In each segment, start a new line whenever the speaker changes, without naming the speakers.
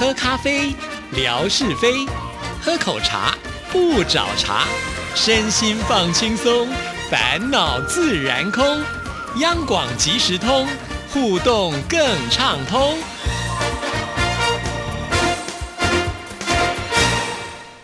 喝咖啡，聊是非；喝口茶，不找茬。身心放轻松，烦恼自然空。央广即时通，互动更畅通。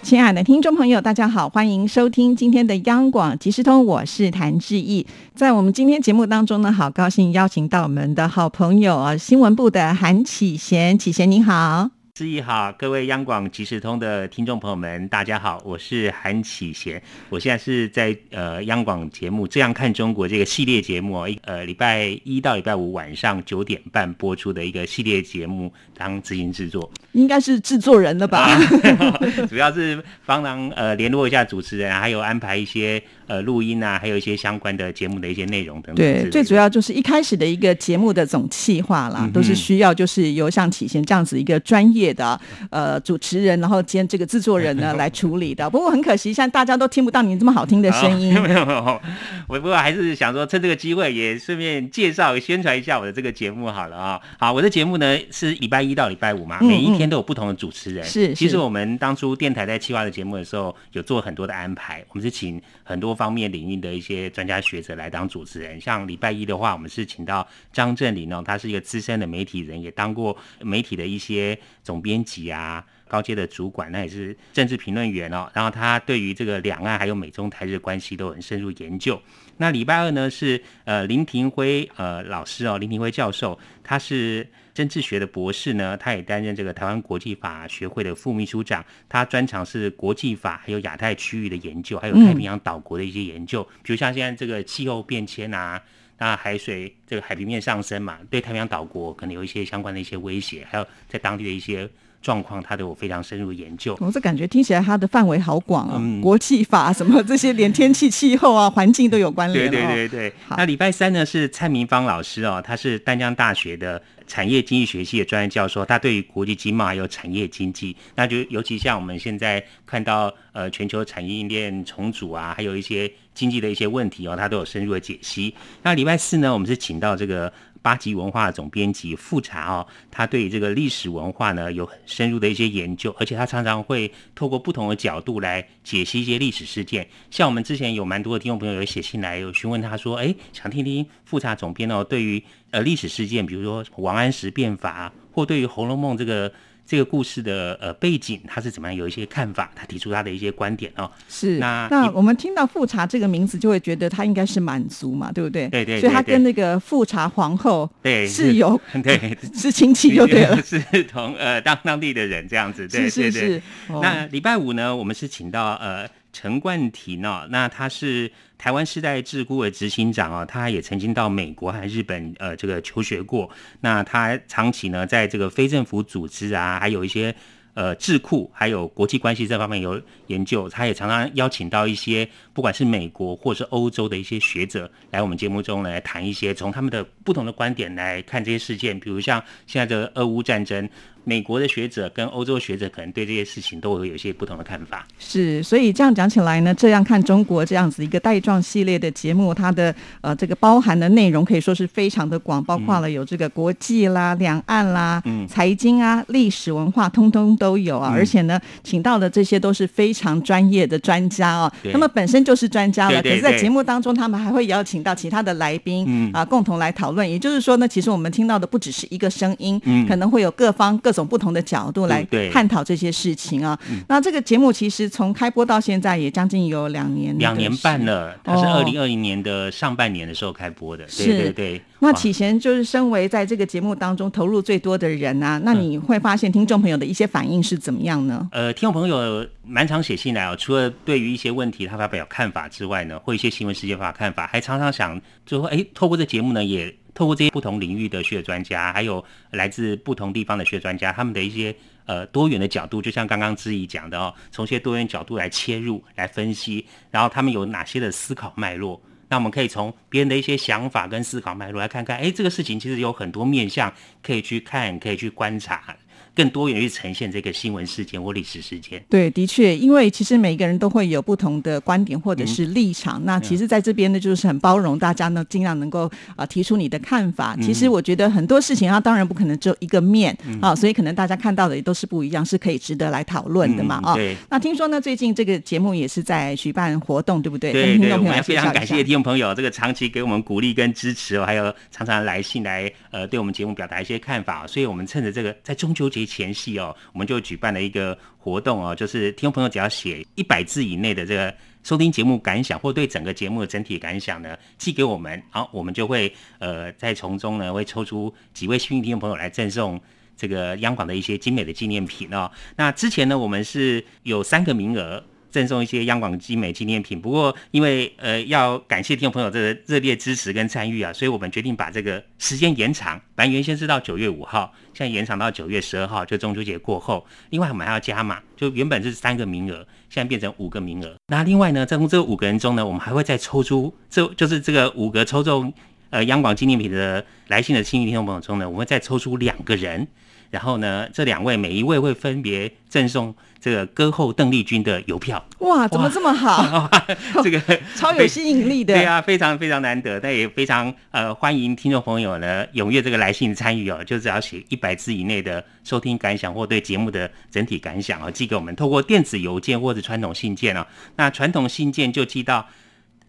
亲爱的听众朋友，大家好，欢迎收听今天的央广即时通，我是谭志毅。在我们今天节目当中呢，好高兴邀请到我们的好朋友啊，新闻部的韩启贤，启贤您好。
志毅好，各位央广即时通的听众朋友们，大家好，我是韩启贤，我现在是在呃央广节目《这样看中国》这个系列节目哦，呃礼拜一到礼拜五晚上九点半播出的一个系列节目。当执行制作，
应该是制作人了吧？
主要是帮忙呃联络一下主持人，还有安排一些呃录音啊，还有一些相关的节目的一些内容等等。
对，最主要就是一开始的一个节目的总企划啦，都是需要就是由像启贤这样子一个专业。的呃主持人，然后兼这个制作人呢 来处理的。不过很可惜，现在大家都听不到你这么好听的声音。
没有没有，我不过还是想说，趁这个机会也顺便介绍、宣传一下我的这个节目好了啊。好，我的节目呢是礼拜一到礼拜五嘛，每一天都有不同的主持人。
是，
其实我们当初电台在企划的节目的时候，有做很多的安排。我们是请很多方面领域的一些专家学者来当主持人。像礼拜一的话，我们是请到张振林哦，他是一个资深的媒体人，也当过媒体的一些总。编辑啊，高阶的主管，那也是政治评论员哦。然后他对于这个两岸还有美中台日关系都很深入研究。那礼拜二呢是呃林廷辉呃老师哦，林廷辉教授，他是政治学的博士呢，他也担任这个台湾国际法学会的副秘书长。他专长是国际法，还有亚太区域的研究，还有太平洋岛国的一些研究。比如像现在这个气候变迁啊。那海水这个海平面上升嘛，对太平洋岛国可能有一些相关的一些威胁，还有在当地的一些状况，他都有非常深入研究。
我这感觉听起来它的范围好广啊，国际法什么这些，连天气、气候啊、环境都有关联。
对对对对。那礼拜三呢是蔡明芳老师哦，他是丹江大学的产业经济学系的专业教授，他对于国际经贸还有产业经济，那就尤其像我们现在看到呃全球产业链重组啊，还有一些。经济的一些问题哦，他都有深入的解析。那礼拜四呢，我们是请到这个八级文化总编辑复查哦，他对于这个历史文化呢有很深入的一些研究，而且他常常会透过不同的角度来解析一些历史事件。像我们之前有蛮多的听众朋友有写信来有询问他说，哎，想听听复查总编哦，对于呃历史事件，比如说王安石变法，或对于《红楼梦》这个。这个故事的呃背景，他是怎么样有一些看法？他提出他的一些观点哦。
是那那我们听到富察这个名字，就会觉得他应该是满族嘛，对不对？
对对。
所以他跟那个富察皇后
对
是有
对
是亲戚就对了，
是同呃当当地的人这样子。对
是是。
那礼拜五呢，我们是请到呃陈冠廷哦，那他是。台湾世代智库的执行长啊，他也曾经到美国和日本呃这个求学过。那他长期呢在这个非政府组织啊，还有一些呃智库，还有国际关系这方面有研究。他也常常邀请到一些不管是美国或是欧洲的一些学者来我们节目中来谈一些从他们的不同的观点来看这些事件，比如像现在的俄乌战争。美国的学者跟欧洲学者可能对这些事情都会有一些不同的看法。
是，所以这样讲起来呢，这样看中国这样子一个带状系列的节目，它的呃这个包含的内容可以说是非常的广，包括了有这个国际啦、两岸啦、嗯财经啊、历史文化，通通都有啊。而且呢，请到的这些都是非常专业的专家哦，他们本身就是专家了。可是，在节目当中，他们还会邀请到其他的来宾啊，共同来讨论。也就是说呢，其实我们听到的不只是一个声音，可能会有各方各。种不同的角度来探讨这些事情啊。那这个节目其实从开播到现在也将近有两年，
两年半了。它是二零二零年的上半年的时候开播的。对对对。
那启贤就是身为在这个节目当中投入最多的人啊，那你会发现听众朋友的一些反应是怎么样呢？
呃，听众朋友蛮常写信来哦，除了对于一些问题他发表看法之外呢，或一些新闻事件发表看法，还常常想最后，哎，透过这节目呢也。透过这些不同领域的学专家，还有来自不同地方的学专家，他们的一些呃多元的角度，就像刚刚知怡讲的哦，从一些多元角度来切入来分析，然后他们有哪些的思考脉络，那我们可以从别人的一些想法跟思考脉络来看看，哎，这个事情其实有很多面向可以去看，可以去观察。更多元去呈现这个新闻事件或历史事件。
对，的确，因为其实每个人都会有不同的观点或者是立场。那其实在这边呢，就是很包容大家呢，尽量能够啊提出你的看法。其实我觉得很多事情，啊当然不可能只有一个面啊，所以可能大家看到的也都是不一样，是可以值得来讨论的嘛啊。
对。
那听说呢，最近这个节目也是在举办活动，对不对？
对对，我们非常感谢听众朋友这个长期给我们鼓励跟支持哦，还有常常来信来呃对我们节目表达一些看法。所以我们趁着这个在中秋节前夕哦，我们就举办了一个活动哦，就是听众朋友只要写一百字以内的这个收听节目感想，或对整个节目的整体感想呢，寄给我们，好，我们就会呃在从中呢会抽出几位幸运听众朋友来赠送这个央广的一些精美的纪念品哦。那之前呢，我们是有三个名额。赠送一些央广精美纪念品，不过因为呃要感谢听众朋友这个热烈支持跟参与啊，所以我们决定把这个时间延长。本来原先是到九月五号，现在延长到九月十二号，就中秋节过后。另外我们还要加码，就原本是三个名额，现在变成五个名额。那另外呢，在这五个人中呢，我们还会再抽出，这就是这个五个抽中呃央广纪念品的来信的幸运听众朋友中呢，我们会再抽出两个人。然后呢，这两位每一位会分别赠送这个歌后邓丽君的邮票。
哇，怎么这么好？
这个
超有吸引力的。
对啊，非常非常难得，但也非常呃欢迎听众朋友呢踊跃这个来信参与哦，就只要写一百字以内的收听感想或对节目的整体感想哦，寄给我们，透过电子邮件或者传统信件哦。那传统信件就寄到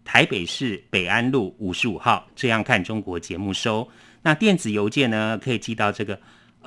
台北市北安路五十五号，这样看中国节目收。那电子邮件呢，可以寄到这个。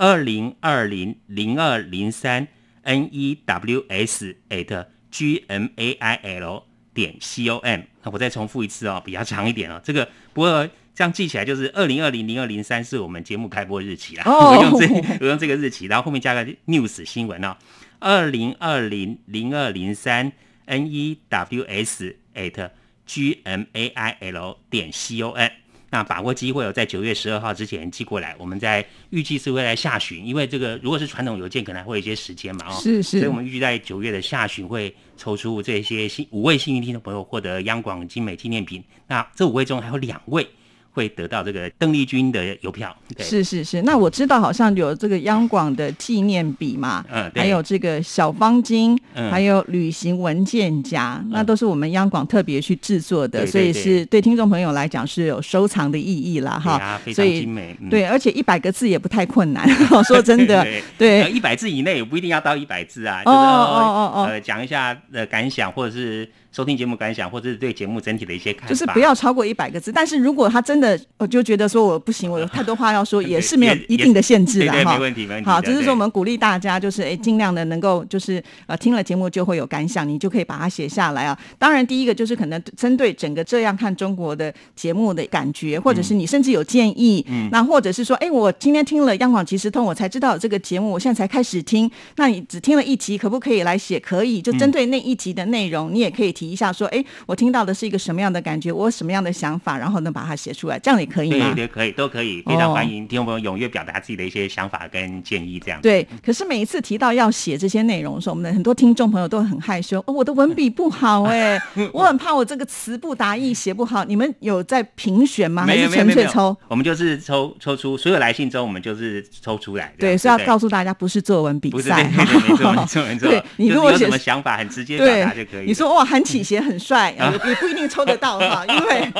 二零二零零二零三 n e w s at g m a i l 点 c o m，那我再重复一次哦，比较长一点哦。这个不过这样记起来就是二零二零零二零三是我们节目开播日期啦。我用这我用这个日期，然后后面加个 news 新闻哦。二零二零零二零三 n e w s at g m a i l 点 c o m。那把握机会哦，在九月十二号之前寄过来，我们在预计是会在下旬，因为这个如果是传统邮件，可能还会有一些时间嘛，哦，
是是，
所以我们预计在九月的下旬会抽出这些幸五位幸运听众朋友获得央广精美纪念品，那这五位中还有两位。会得到这个邓丽君的邮票，
是是是。那我知道好像有这个央广的纪念笔嘛，嗯，还有这个小方巾，还有旅行文件夹，那都是我们央广特别去制作的，所以是对听众朋友来讲是有收藏的意义啦，
哈。非常精美。
对，而且一百个字也不太困难，说真的，对，
一百字以内也不一定要到一百字啊，就是哦哦呃讲一下的感想或者是。收听节目感想，或者是对节目整体的一些看法，
就是不要超过一百个字。但是如果他真的，我就觉得说我不行，我有太多话要说，也是没有一定的限制的
哈。没问题，没问题。
好，只是说我们鼓励大家，就是哎，尽量的能够就是呃，听了节目就会有感想，你就可以把它写下来啊。当然，第一个就是可能针对整个这样看中国的节目的感觉，或者是你甚至有建议，嗯，那或者是说，哎，我今天听了央广即时通，我才知道这个节目，我现在才开始听。那你只听了一集，可不可以来写？可以，就针对那一集的内容，你也可以提一下说，哎。我听到的是一个什么样的感觉？我什么样的想法？然后能，把它写出来，这样也可以吗？
对，可以，都可以。非常欢迎听众朋友踊跃表达自己的一些想法跟建议，这样。
对，可是每一次提到要写这些内容的时候，我们的很多听众朋友都很害羞。哦，我的文笔不好哎，我很怕我这个词不达意，写不好。你们有在评选吗？还是纯粹抽？
我们就是抽抽出所有来信中，我们就是抽出来。
对，所以要告诉大家，不是作文比赛。
没错，没错，没错。对
你如果
有什么想法，很直接表达就可以。
你说哇，韩启贤很帅。也不一定抽得到哈，因为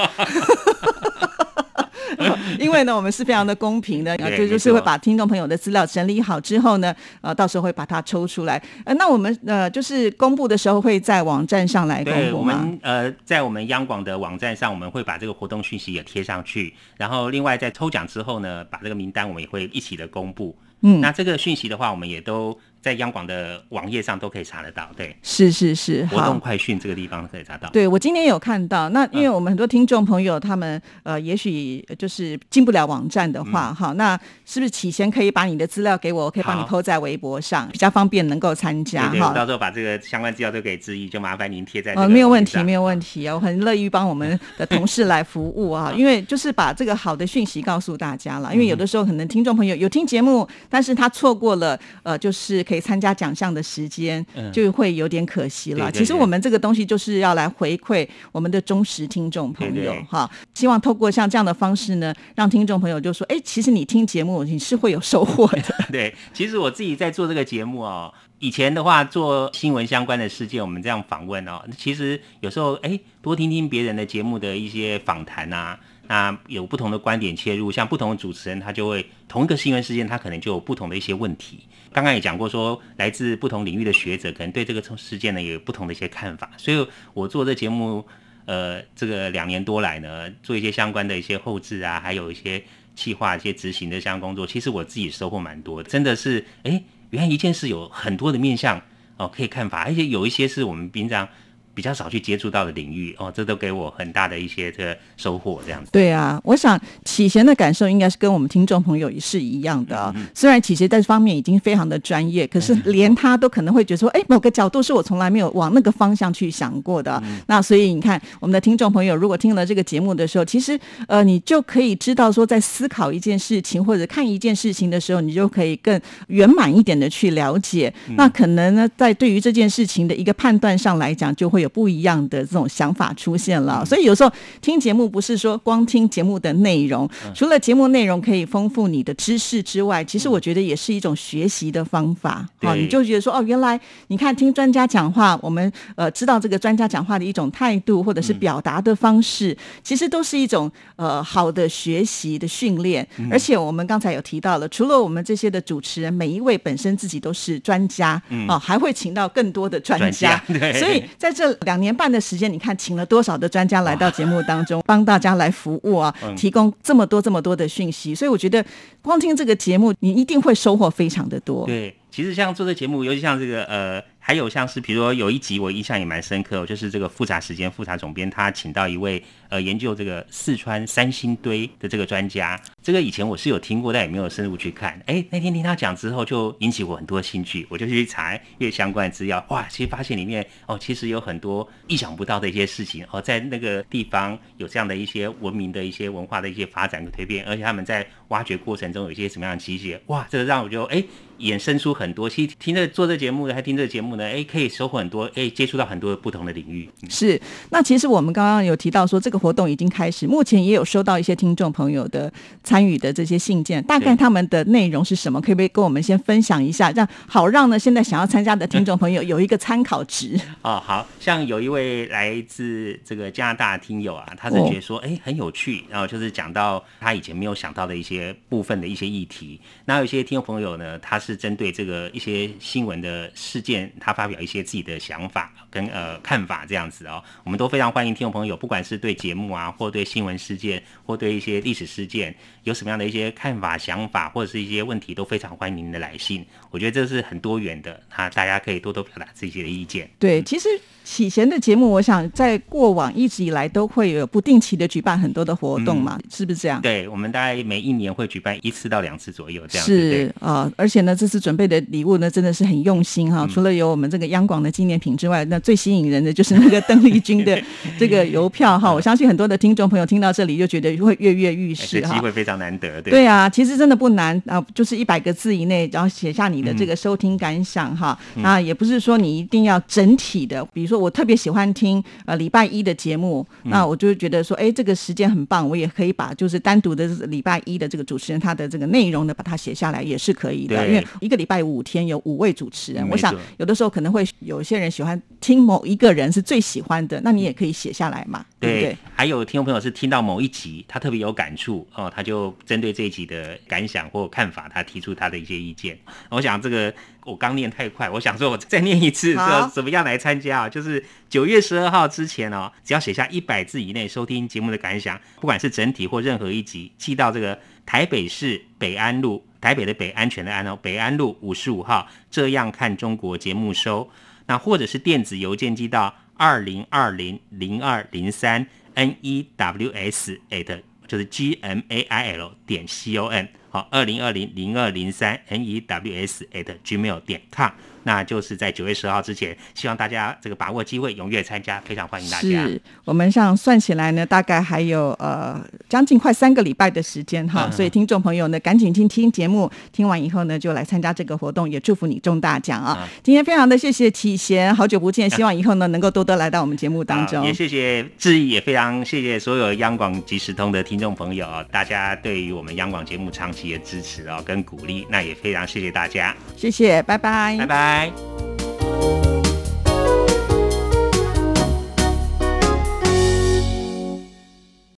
因为呢，我们是非常的公平的，就就是会把听众朋友的资料整理好之后呢，呃，到时候会把它抽出来。呃，那我们呃，就是公布的时候会在网站上来公布
我们呃，在我们央广的网站上，我们会把这个活动讯息也贴上去。然后，另外在抽奖之后呢，把这个名单我们也会一起的公布。嗯，那这个讯息的话，我们也都。在央广的网页上都可以查得到，对，
是是是，
活动快讯这个地方可以查到。
对我今天有看到，那因为我们很多听众朋友他们呃，也许就是进不了网站的话，哈，那是不是起先可以把你的资料给我，我可以帮你 PO 在微博上，比较方便能够参加
哈。到时候把这个相关资料都给志毅，就麻烦您贴在。
呃，没有问题，没有问题啊，我很乐意帮我们的同事来服务啊，因为就是把这个好的讯息告诉大家了，因为有的时候可能听众朋友有听节目，但是他错过了呃，就是可以参加奖项的时间，
嗯
就会有点可惜了。
对对
其实我们这个东西就是要来回馈我们的忠实听众朋友哈，希望透过像这样的方式呢，让听众朋友就说，哎，其实你听节目你是会有收获的。
对，其实我自己在做这个节目哦，以前的话做新闻相关的事件，我们这样访问哦，其实有时候哎，多听听别人的节目的一些访谈啊，那有不同的观点切入，像不同的主持人，他就会同一个新闻事件，他可能就有不同的一些问题。刚刚也讲过说，来自不同领域的学者，可能对这个事件呢也有不同的一些看法，所以我做这节目。呃，这个两年多来呢，做一些相关的一些后置啊，还有一些企划、一些执行的相关工作，其实我自己收获蛮多的。真的是，哎，原来一件事有很多的面向哦，可以看法，而且有一些是我们平常比较少去接触到的领域哦，这都给我很大的一些这个收获，这样子。
对啊，我想启贤的感受应该是跟我们听众朋友也是一样的虽然启贤在这方面已经非常的专业，可是连他都可能会觉得说，哎，某个角度是我从来没有往那个方向去想过的。那所以你看，我们的听众朋友如果听了这个节目的时候，其实呃，你就可以知道说，在思考一件事情或者看一件事情的时候，你就可以更圆满一点的去了解。
嗯。
那可能呢，在对于这件事情的一个判断上来讲，就会有不一样的这种想法出现
嗯。
了。所以有时候听节目不是说光听节目的内容，
嗯。
除了节目内容可以丰富你的知识之外，其实我觉得也是一种学习的方法。好、
对。
你就觉得说哦，原来你看听专家讲话，我们呃知道这个专家讲话的一种态度或者是表达的方式，其实都是一种呃好的学习的训练。而且我们刚才有提到了，除了我们这些的主持人，每一位本身自己都是专家，哦，还会请到更多的专
专
家所以在这两年半的时间，你看请了多少的专家来到节目当中，帮大家来服务啊，提供这么多这么多的讯息。所以我觉得光听这个节目，你一定会收获非常的多。
对，其实像做这节目，尤其像这个呃，还有像是比如说有一集我印象也蛮深刻，就是这个复查时间复查总编他请到一位呃研究这个四川三星堆的这个专家，这个以前我是有听过，但也没有深入去看。哎，那天听他讲之后，就引起我很多兴趣，我就去查阅相关资料，哇，其实发现里面哦，其实有很多意想不到的一些事情哦，在那个地方有这样的一些文明的一些文化的一些发展和蜕变，而且他们在挖掘过程中有一些什么样的机械，哇，这个让我就哎衍生出很多。其实听这做这节目的，还听这节目呢，哎，可以收获很多，哎，接触到很多不同的领域。嗯
是，那其实我们刚刚有提到说，这个活动已经开始，目前也有收到一些听众朋友的参与的这些信件，大概他们的内容是什么？可不可以跟我们先分享一下，让好让呢现在想要参加的听众朋友有一个参考值？
哦，好像有一位来自这个加拿大的听友啊，他是
哦
觉得说，哎、很有趣，然后就是讲到他以前没有想到的一些部分的一些议题。那有些听众朋友呢，他是针对这个一些新闻的事件，他发表一些自己的想法跟呃看法这样子哦。我们都非常欢迎听众朋友，不管是对节目啊，或对新闻事件，或对一些历史事件，有什么样的一些看法、想法，或者是一些问题，都非常欢迎您的来信。我觉得这是很多元的，那大家可以多多表达自己的意见。
对，其实启贤的节目，我想在过往一直以来都会有不定期的举办很多的活动嘛，是不是这样？
对，我们大概每一年会举办一次到两次左右这样子。
是啊、呃而且呢，这次准备的礼物呢，真的是很用心
嗯
哈。除了有我们这个央广的纪念品之外，那最吸引人的就是那个邓丽君的 这个邮票哈。我相信很多的听众朋友听到这里就觉得会跃跃欲
哎
试哈。
这机会非常难得。对
对啊，其实真的不难啊，就是一百个字以内，然后写下你的
嗯
这个收听感想哈。啊也不是说你一定要整体的，比如说我特别喜欢听呃礼拜一的节目，
嗯
那我就觉得说，哎，这个时间很棒，我也可以把就是单独的礼拜一的这个主持人他的这个内容呢，把它写下来也是可以的。因为一个礼拜五天有五位主持人，
嗯
我想有的时候可能会有些人喜欢听某一个人是最喜欢的，那你也可以写下来嘛，对不对？
还有听众朋友是听到某一集，他特别有感触哦，他就针对这一集的感想或看法，他提出他的一些意见。我想这个我刚念太快，我想说我再念一次，
好
这怎么样来参加啊？就是九月十二号之前哦，只要写下一百字以内收听节目的感想，不管是整体或任何一集，寄到这个台北市北安路。台北的北安全的安哦，北安路五十五号，这样看中国节目收。那或者是电子邮件寄到二零二零零二零三 n e w s at 就是 g m a i l 点 c o n 好，二零二零零二零三 n e w s at gmail 点 com。那就是在九月十号之前，希望大家这个把握机会，踊跃参加，非常欢迎大家。
是我们上算起来呢，大概还有呃将近快三个礼拜的时间哈，所以听众朋友呢，赶紧听听节目，听完以后呢，就来参加这个活动，也祝福你中大奖啊！今天非常的谢谢启贤，好久不见，希望以后呢能够多多来到我们节目当中。
也谢谢志毅，也非常谢谢所有央广即时通的听众朋友，大家对于我们央广节目长期的支持啊跟鼓励，那也非常谢谢大家，
谢谢，拜拜拜，
拜拜。